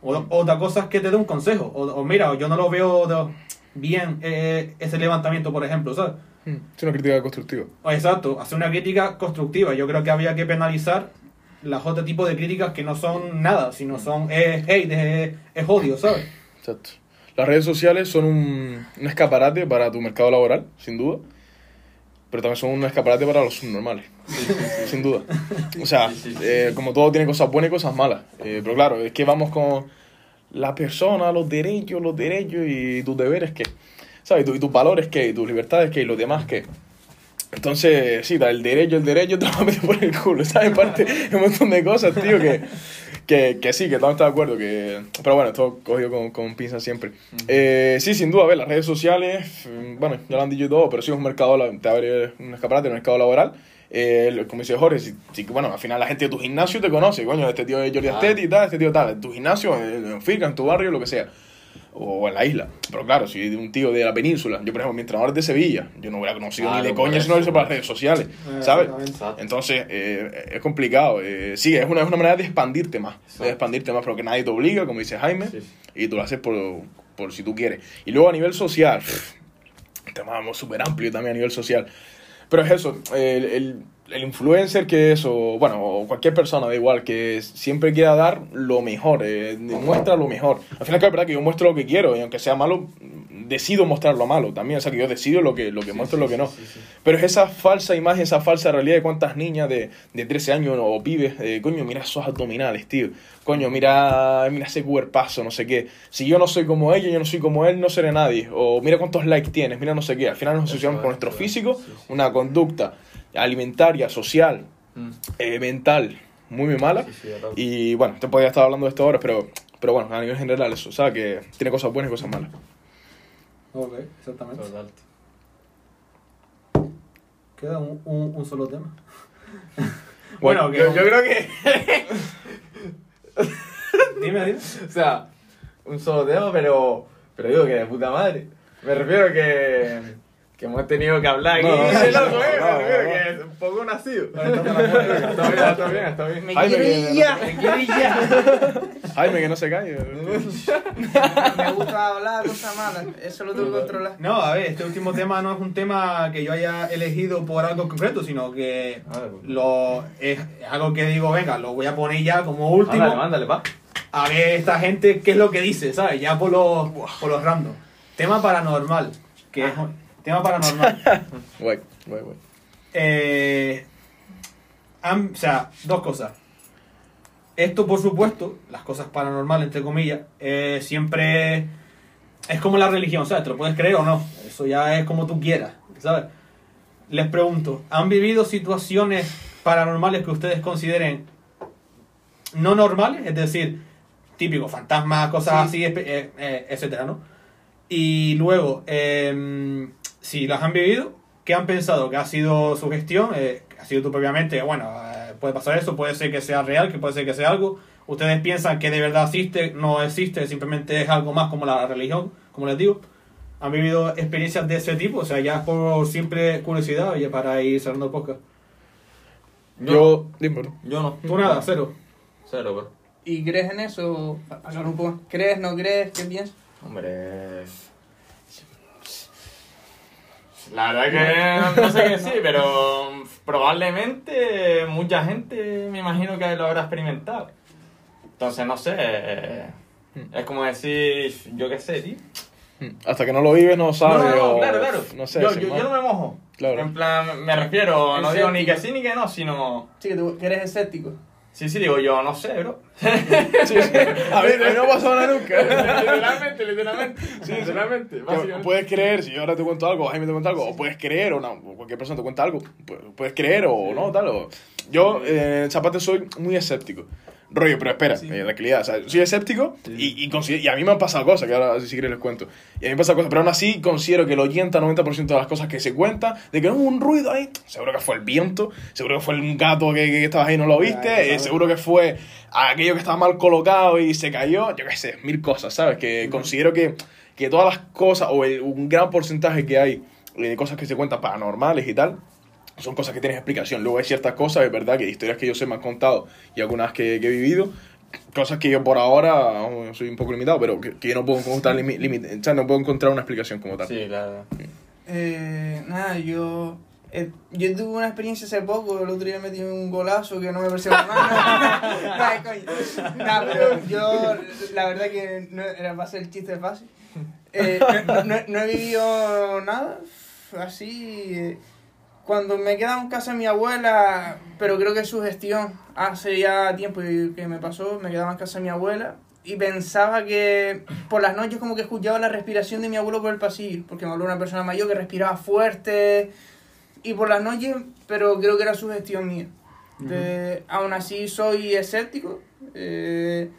O, otra cosa es que te dé un consejo. O, o mira, yo no lo veo de- bien eh, ese levantamiento, por ejemplo, ¿sabes? Mm, Es una crítica constructiva. Exacto, hacer una crítica constructiva. Yo creo que había que penalizar las otro tipo de críticas que no son nada, sino son es hate, es, es odio, ¿sabes? Exacto. Las redes sociales son un, un escaparate para tu mercado laboral, sin duda. Pero también son un escaparate para los subnormales, sin duda. O sea, eh, como todo tiene cosas buenas y cosas malas. Eh, pero claro, es que vamos con la persona, los derechos, los derechos y tus deberes, ¿qué? ¿Sabes? Y, tu- y tus valores, ¿qué? Y tus libertades, ¿qué? Y los demás, ¿qué? Entonces, sí, da el derecho, el derecho te lo metes por el culo, ¿sabes? Parte <laughs> un montón de cosas, tío, que, que, que sí, que estamos de acuerdo. Que... Pero bueno, esto cogido con, con pinzas siempre. Eh, sí, sin duda, a ver, las redes sociales, mm, bueno, ya lo han dicho todo, pero sí es un mercado, te abre un escaparate, un mercado laboral. Eh, como dice Jorge, si, si- bueno, al final la gente de tu gimnasio te conoce, coño, este tío es Jordi Claro. Astetti, tal, este tío tal, en tu gimnasio, en, en finca, en tu barrio, lo que sea. O en la isla. Pero claro, si un tío de la península, yo por ejemplo, mi entrenador es de Sevilla, yo no hubiera conocido ni de coña si no hice por las redes sociales, Eh, ¿sabes? Entonces, eh, es complicado. eh, sí, es una, es una manera de expandirte más. De expandirte más, pero que nadie te obliga, como dice Jaime, Sí, y tú lo haces por, por si tú quieres. Y luego a nivel social, tema súper amplio también a nivel social. Pero es eso, el, el, el influencer que es, o bueno, o cualquier persona, da igual, que siempre quiera dar lo mejor, eh, muestra lo mejor. Al final, es verdad que yo muestro lo que quiero, y aunque sea malo, decido mostrar lo malo también. O sea, que yo decido lo que, lo que muestro y lo que no. Sí, sí. Pero es esa falsa imagen, esa falsa realidad de cuántas niñas de, de 13 años o pibes, eh, coño, mira esos abdominales, tío. Coño, mira, mira ese cuerpazo, no sé qué. Si yo no soy como ella, yo no soy como él, no seré nadie. O mira cuántos likes tienes, mira no sé qué. Al final nos asociamos con nuestro físico, Sí, sí. una conducta alimentaria, social, Mm. eh, mental, muy, muy mala. Sí, sí, total. Y bueno, te podría estar hablando de esto ahora, pero, pero bueno, a nivel general eso, ¿sabes? Que tiene cosas buenas y cosas malas. Ok, exactamente. Total. Queda un, un, un solo tema. <laughs> Bueno, Yo, yo creo que, <laughs> Dime, dime. o sea, un solo tema, pero, pero digo que de puta madre. Me refiero que, que hemos tenido que hablar aquí. No, no, <laughs> sí, loco, no, eh, que es un poco nacido. Está bien, está bien, está bien. Me ir ya, me quiero ir ya. <laughs> Jaime, que no se calle. Me gusta hablar cosas malas, eso lo tengo que controlar. No, a ver, este último tema no es un tema que yo haya elegido por algo concreto, sino que pues. lo, es, es algo que digo, venga, lo voy a poner ya como último. Mándale, mándale, pa. A ver esta gente qué es lo que dice, ¿sabes? Ya por los, por los random. Tema paranormal. Que es tema paranormal. <laughs> Guay, guay, guay. Eh, o sea, dos cosas. Esto, por supuesto, las cosas paranormales, entre comillas, eh, siempre es como la religión, ¿sabes? Te lo puedes creer o no. Eso ya es como tú quieras, ¿sabes? Les pregunto, ¿han vivido situaciones paranormales que ustedes consideren no normales? Es decir, típico, fantasmas, cosas así, eh, eh, etcétera, ¿no? Y luego, em, si las han vivido, ¿qué han pensado? ¿Que ha sido su gestión? Eh, ¿Ha sido tú propiamente? Bueno, eh, puede pasar eso, puede ser que sea real, que puede ser que sea algo. ¿Ustedes piensan que de verdad existe? No existe, simplemente es algo más como la religión, como les digo. ¿Han vivido experiencias de ese tipo? O sea, ya por simple curiosidad, oye, para ir cerrando el podcast. Yo, dime. Yo no. Tú nada, cero. Cero, bro. ¿Y crees en eso? ¿Crees, no crees? ¿Qué piensas? Hombre. La verdad que no sé qué <laughs> sí, pero probablemente mucha gente me imagino que lo habrá experimentado. Entonces, no sé. Es como decir, yo qué sé, tío. Hasta que no lo vives no sabes. no, no, o- claro, claro. No sé. yo, yo, yo no me mojo. Claro. En plan, me refiero, no digo ni que sí ni que no, sino. Sí, que, tú, que eres escéptico. Sí, sí, digo yo, no sé, bro. <laughs> Sí, sí. A mí, a mí no ha pasado nada nunca. <laughs> literalmente, literalmente. Sí, literalmente. Básicamente. Puedes creer, si yo ahora te cuento algo, o Jaime te cuenta algo, o puedes creer, o no, o cualquier persona te cuenta algo, pu- puedes creer o no, tal. O... Yo, eh, en Zapate, soy muy escéptico. Rollo, pero espera, Sí. eh, tranquilidad, o sea, soy escéptico y, y, consider- y a mí me han pasado cosas, que ahora si quieres les cuento. Y a mí me han pasado cosas, pero aún así considero que el 80-90% de las cosas que se cuentan, de que hubo un ruido ahí, seguro que fue el viento, seguro que fue un gato que, que estabas ahí y no lo viste, eh, seguro que fue aquello que estaba mal colocado y se cayó, yo qué sé, mil cosas, ¿sabes? Que considero que, que todas las cosas, o el- un gran porcentaje que hay eh, de cosas que se cuentan paranormales y tal, son cosas que tienen explicación. Luego hay ciertas cosas, es verdad, que historias que yo sé me han contado y algunas que, que he vivido, cosas que yo por ahora oh, soy un poco limitado, pero que, que yo no puedo encontrar, limi- limi- o sea, no puedo encontrar una explicación como tal. Sí, claro. Eh, nada, yo. eh, yo tuve una experiencia hace poco, el otro día metí un golazo que no me pareció mal. <laughs> Nah, pero yo, la verdad que no, era para hacer el chiste fácil. Eh, no, no- no he vivido nada así. Cuando me quedaba en casa de mi abuela, pero creo que es su gestión, hace ya tiempo que me pasó, me quedaba en casa de mi abuela y pensaba que por las noches como que escuchaba la respiración de mi abuelo por el pasillo, porque me habló una persona mayor que respiraba fuerte y por las noches, pero creo que era su gestión mía. De- aún así soy escéptico. eh,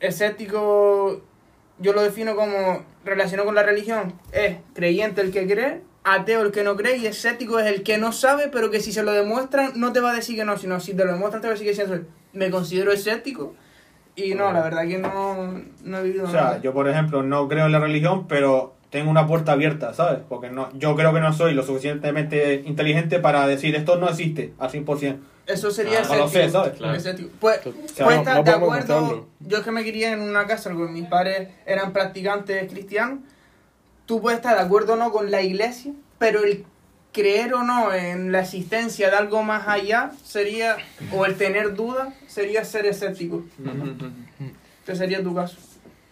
escéptico yo lo defino como relacionado con la religión. Es creyente el que cree, ateo el que no cree y escéptico es el que no sabe, pero que si se lo demuestran no te va a decir que no, sino si te lo demuestran te va a decir que sí. Entonces, Me considero escéptico y no, la verdad que no, no he vivido O sea, nada. yo por ejemplo no creo en la religión, pero tengo una puerta abierta, ¿sabes? Porque no, yo creo que no soy lo suficientemente inteligente para decir esto no existe al 100%. Eso sería Ah, escéptico. lo sé, ¿sabes? Claro. Escéptico. Pues, O pues sea, no- estar no de acuerdo. Yo es que me crié en una casa porque mis padres eran practicantes cristianos. Tú puedes estar de acuerdo o no con la iglesia, pero el creer o no en la existencia de algo más allá sería, o el tener dudas, sería ser escéptico. Este sería tu caso.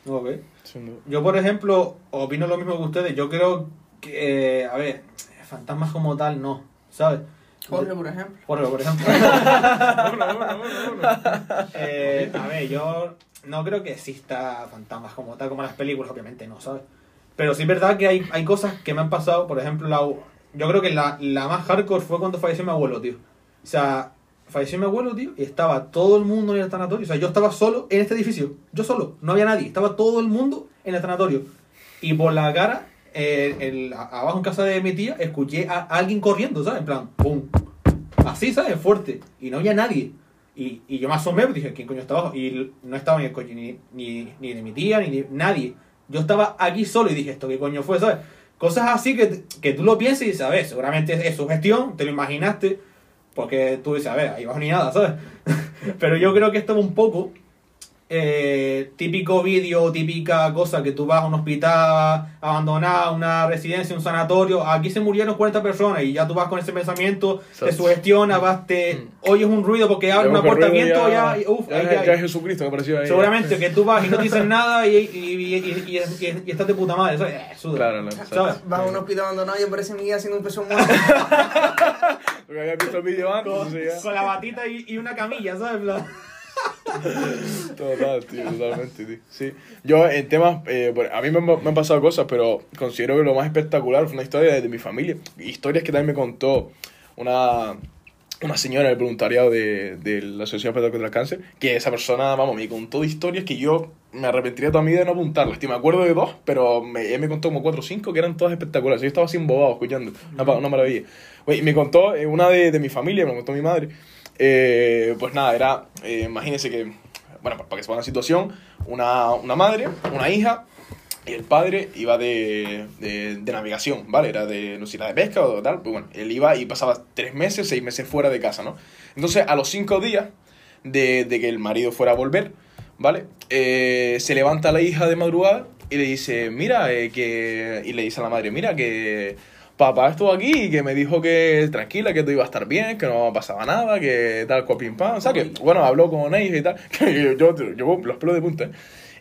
Ok. Sin duda. Yo, por ejemplo, opino lo mismo que ustedes. Yo creo que, eh, a ver, fantasmas como tal, no, ¿sabes? Jorge, por ejemplo. Jorge, por ejemplo. <laughs> Eh, a ver, yo no creo que exista fantasmas como tal, como en las películas, obviamente no, ¿sabes? Pero sí es verdad que hay, hay cosas que me han pasado, por ejemplo, la, yo creo que la, la más hardcore fue cuando falleció mi abuelo, tío. O sea, falleció mi abuelo, tío, y estaba todo el mundo en el tanatorio. O sea, yo estaba solo en este edificio, yo solo, no había nadie, estaba todo el mundo en el tanatorio. Y por la cara, eh, el- abajo en casa de mi tía, escuché a, alguien corriendo, ¿sabes? En plan, ¡pum! Así, ¿sabes? Fuerte. Y no había nadie. Y, y yo me asomé, pues, dije, ¿quién coño está abajo? Y no estaba ni el coche ni, ni, ni de mi tía, ni de nadie. Yo estaba aquí solo y dije, ¿esto qué coño fue? ¿Sabes? Cosas así que, que tú lo piensas y dices, a seguramente es, su gestión, te lo imaginaste, porque tú dices, a ver, ahí abajo ni nada, ¿sabes? <laughs> Pero yo creo que esto es un poco eh, típico vídeo, típica cosa que tú vas a un hospital abandonado, una residencia, un sanatorio, aquí se murieron 40 personas y ya tú vas con ese pensamiento, te sugestionas, vas, te oyes un ruido porque abre ruido viento, ya, y, uf, ya, ahí ya, ya- ya es Jesucristo que apareció ahí. Seguramente que tú vas y no te dicen nada y, y, y, y, y- y- y estás de puta madre, ¿sabes? Eh. Claro, no, ¿Sabes? Vas a un hospital abandonado y aparece mi guía haciendo un peso muerto. <laughs> Porque había visto el vídeo antes, Con, ya- con la batita y, y una camilla, ¿sabes? <laughs> Total, tío, totalmente, tío. Sí. Yo, en temas, eh, a mí me, me han pasado cosas, pero considero que lo más espectacular fue una historia de, de mi familia. Historias que también me contó una, una señora del voluntariado de, de la Asociación Federal contra el Cáncer, que esa persona, vamos, me contó historias que yo me arrepentiría toda mi vida de no apuntarlas. Tío, me acuerdo de dos, pero me, ella me contó como cuatro o cinco que eran todas espectaculares. Yo estaba así embobado escuchando. Una, una maravilla. Y me contó eh, una de, de mi familia, me contó mi madre. Eh, pues nada, era, eh, imagínense que, bueno, para que se pongan en situación, una, una madre, una hija y el padre iba de, de, navegación, ¿vale? Era de, no sé de pesca o tal, pues bueno, él iba y pasaba tres meses, seis meses fuera de casa, ¿no? Entonces, a los cinco días, de, de que el marido fuera a volver, ¿vale? Eh, se levanta la hija de madrugada y le dice, mira, eh, que... Y le dice a la madre, mira, que papá estuvo aquí y que me dijo que tranquila, que todo iba a estar bien, que no pasaba nada, que tal, cual, pim, pam. O sea, que, bueno, habló con ella y tal, <laughs> que yo, yo, yo los pelos de punta, ¿eh?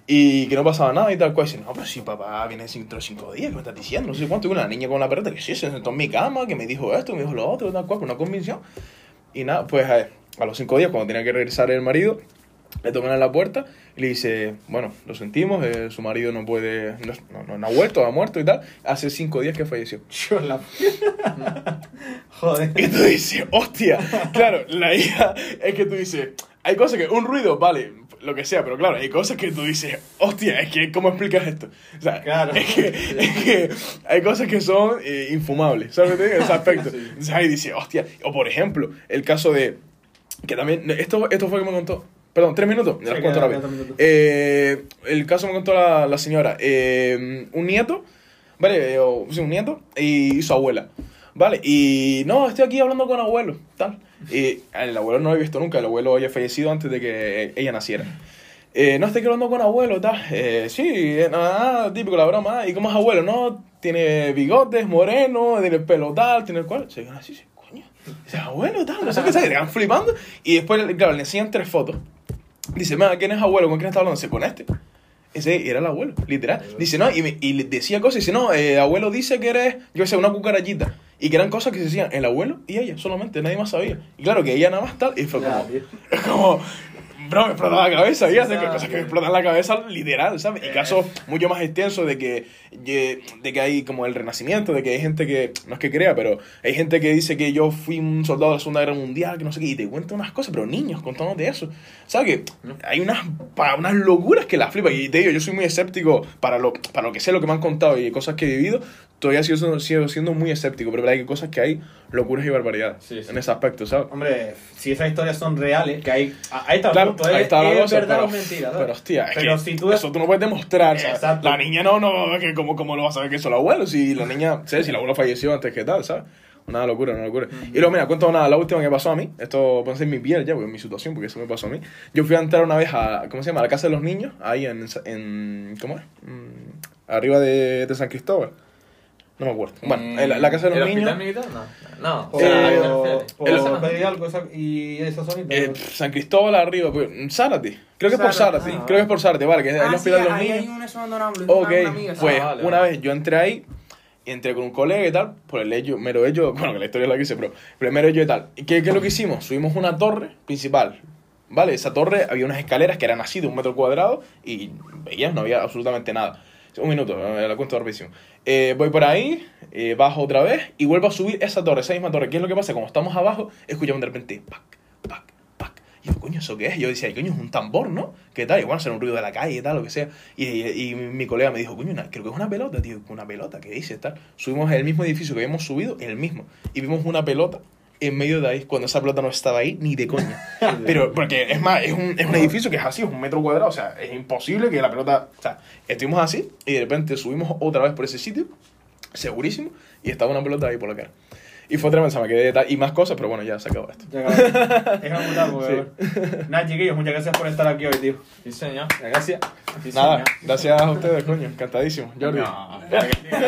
Y que no pasaba nada y tal cual. Y dice, no, pero si papá viene dentro de cinco días, ¿qué me estás diciendo? No sé cuánto. Y una niña con la perreta que sí, se sentó en mi cama, que me dijo esto, me dijo lo otro, tal cual, con una convicción. Y nada, pues a, a los cinco días, cuando tenía que regresar el marido, le tocan a la puerta y le dice, bueno, lo sentimos, eh, su marido no puede, no, no, no ha vuelto, ha muerto y tal. Hace cinco días que falleció. Yo la... <laughs> Joder. Y tú dices, hostia, claro, la hija, es que tú dices, hay cosas que, un ruido, vale, lo que sea, pero claro, hay cosas que tú dices, hostia, es que, ¿cómo explicas esto? O sea, Claro. es, que, es que hay cosas que son eh, infumables, ¿sabes lo que te digo? En ese aspecto. <laughs> Entonces ahí dice, hostia, o por ejemplo, el caso de, que también, esto, esto fue que me contó, perdón, tres minutos, Sí, cuento rápido. minutos. Eh, el caso me contó la, la señora, eh, un nieto, ¿vale? Eh, o- sí, un nieto y su abuela. ¿Vale? Y no, estoy aquí hablando con abuelo, tal. Y el abuelo no lo he visto nunca, el abuelo había fallecido antes de que ella naciera. Eh, no, estoy aquí hablando con abuelo, tal. Eh, sí, nada, típico la broma. ¿Y cómo es abuelo? No, tiene bigotes, moreno, tiene el pelo tal, tiene el cual. Se quedan así, sí, coño. Dice, abuelo, tal, no sé qué, se quedan flipando. Y después, claro, le enseñan tres fotos. Dice, "Ma, ¿quién es abuelo? ¿Con quién está hablando? Dice, con este. Ese era el abuelo, literal. Dice, no, y, me- y decía cosas. Dice, no, eh, abuelo dice que eres, yo sé, una cucarachita. Y que eran cosas que se decían el abuelo y ella solamente, nadie más sabía. Y claro, que ella nada más tal. Y fue como, <laughs> como, bro, me explota la cabeza. Y hace ya, cosas que me explotan la cabeza literal, ¿sabes? Y Eh. casos mucho más extensos de que, de, que hay como el renacimiento, de que hay gente que, no es que crea, pero hay gente que dice que yo fui un soldado de la Segunda Guerra Mundial, que no sé qué, y te cuenta unas cosas, pero niños contándote eso. ¿Sabes? Que hay unas, unas locuras que las flipas. Y te digo, yo soy muy escéptico para lo, para lo que sé, lo que me han contado y cosas que he vivido. Todavía sigo, siendo- sigo siendo muy escéptico, pero hay cosas que hay locuras y barbaridades Sí, sí. en ese aspecto, ¿sabes? Hombre, si esas historias son reales, que hay... Ahí está el Claro, punto, ahí es, está la es cosa, verdad pero, o mentira, ¿sabes? pero hostia, es Pero que si tú... eso tú no puedes demostrar, ¿sabes? Exacto. La niña no, no, que como, como lo vas a saber que son los abuelos, si la niña, ¿sabes? Si el abuelo falleció antes que tal, ¿sabes? Una locura, una locura. Y luego, mira, cuento una, la última que pasó a mí, esto puede ser mi piel ya, porque es mi situación, porque eso me pasó a mí. Yo fui a entrar una vez a, ¿cómo se llama? A la casa de los niños, ahí en, en ¿cómo es? Mm, arriba de, de San Cristóbal. No me acuerdo. Bueno, en la, la casa de los ¿El niños... hospital militar? No. No. El-. Eh, San Cristóbal arriba, pues, Zárate. Creo que es por Zárate, ah, Creo que es por Zárate, vale, que es el Ah, sí, hospital de los ahí niños. hay un eso abandonable, Ok, una, una amiga, pues Ah, vale, una vale. vez yo entré ahí, y entré con un colega y tal, por el hecho, mero hecho, <laughs> bueno, que la historia es la que hice, pero primero hecho y tal. ¿Y qué, qué es lo que hicimos? Subimos una torre principal, ¿vale? Esa torre había unas escaleras que eran así de un metro cuadrado y veías, no había absolutamente nada. Un minuto, eh, la cuento rapidísimo. Eh, voy por ahí, eh, bajo otra vez y vuelvo a subir esa torre, esa misma torre. ¿Qué es lo que pasa? Como estamos abajo, escuchamos de repente, pac, pac, pac. Y yo, coño, ¿eso qué es? Yo decía, coño, es un tambor, ¿no? ¿Qué tal? Igual será un ruido de la calle y tal, lo que sea. Y, mi colega me dijo, coño, creo que es una pelota, tío. Una pelota, ¿qué dices? Tal. Subimos el mismo edificio que habíamos subido, el mismo. Y vimos una pelota en medio de ahí, cuando esa pelota no estaba ahí, ni de coña. <laughs> Pero, porque es más, es un, es un edificio que es así, es un metro cuadrado, o sea, es imposible que la pelota. O sea, estuvimos así y de repente subimos otra vez por ese sitio, segurísimo, y estaba una pelota ahí por la cara. Y fue tremendo, me quedé tal, y más cosas, pero bueno, ya se acabó esto. Ya, <laughs> un puta, porque- Nada, chiquillos, muchas gracias por estar aquí hoy, tío. Sí, señor. Gracias. Sí, Nada, señor. gracias a ustedes, coño, encantadísimo. Jordi. No, que- <laughs>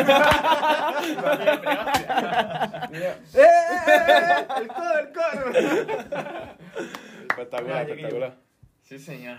<laughs> ¡El codo, el codo! Espectacular, espectacular. Sí, señor.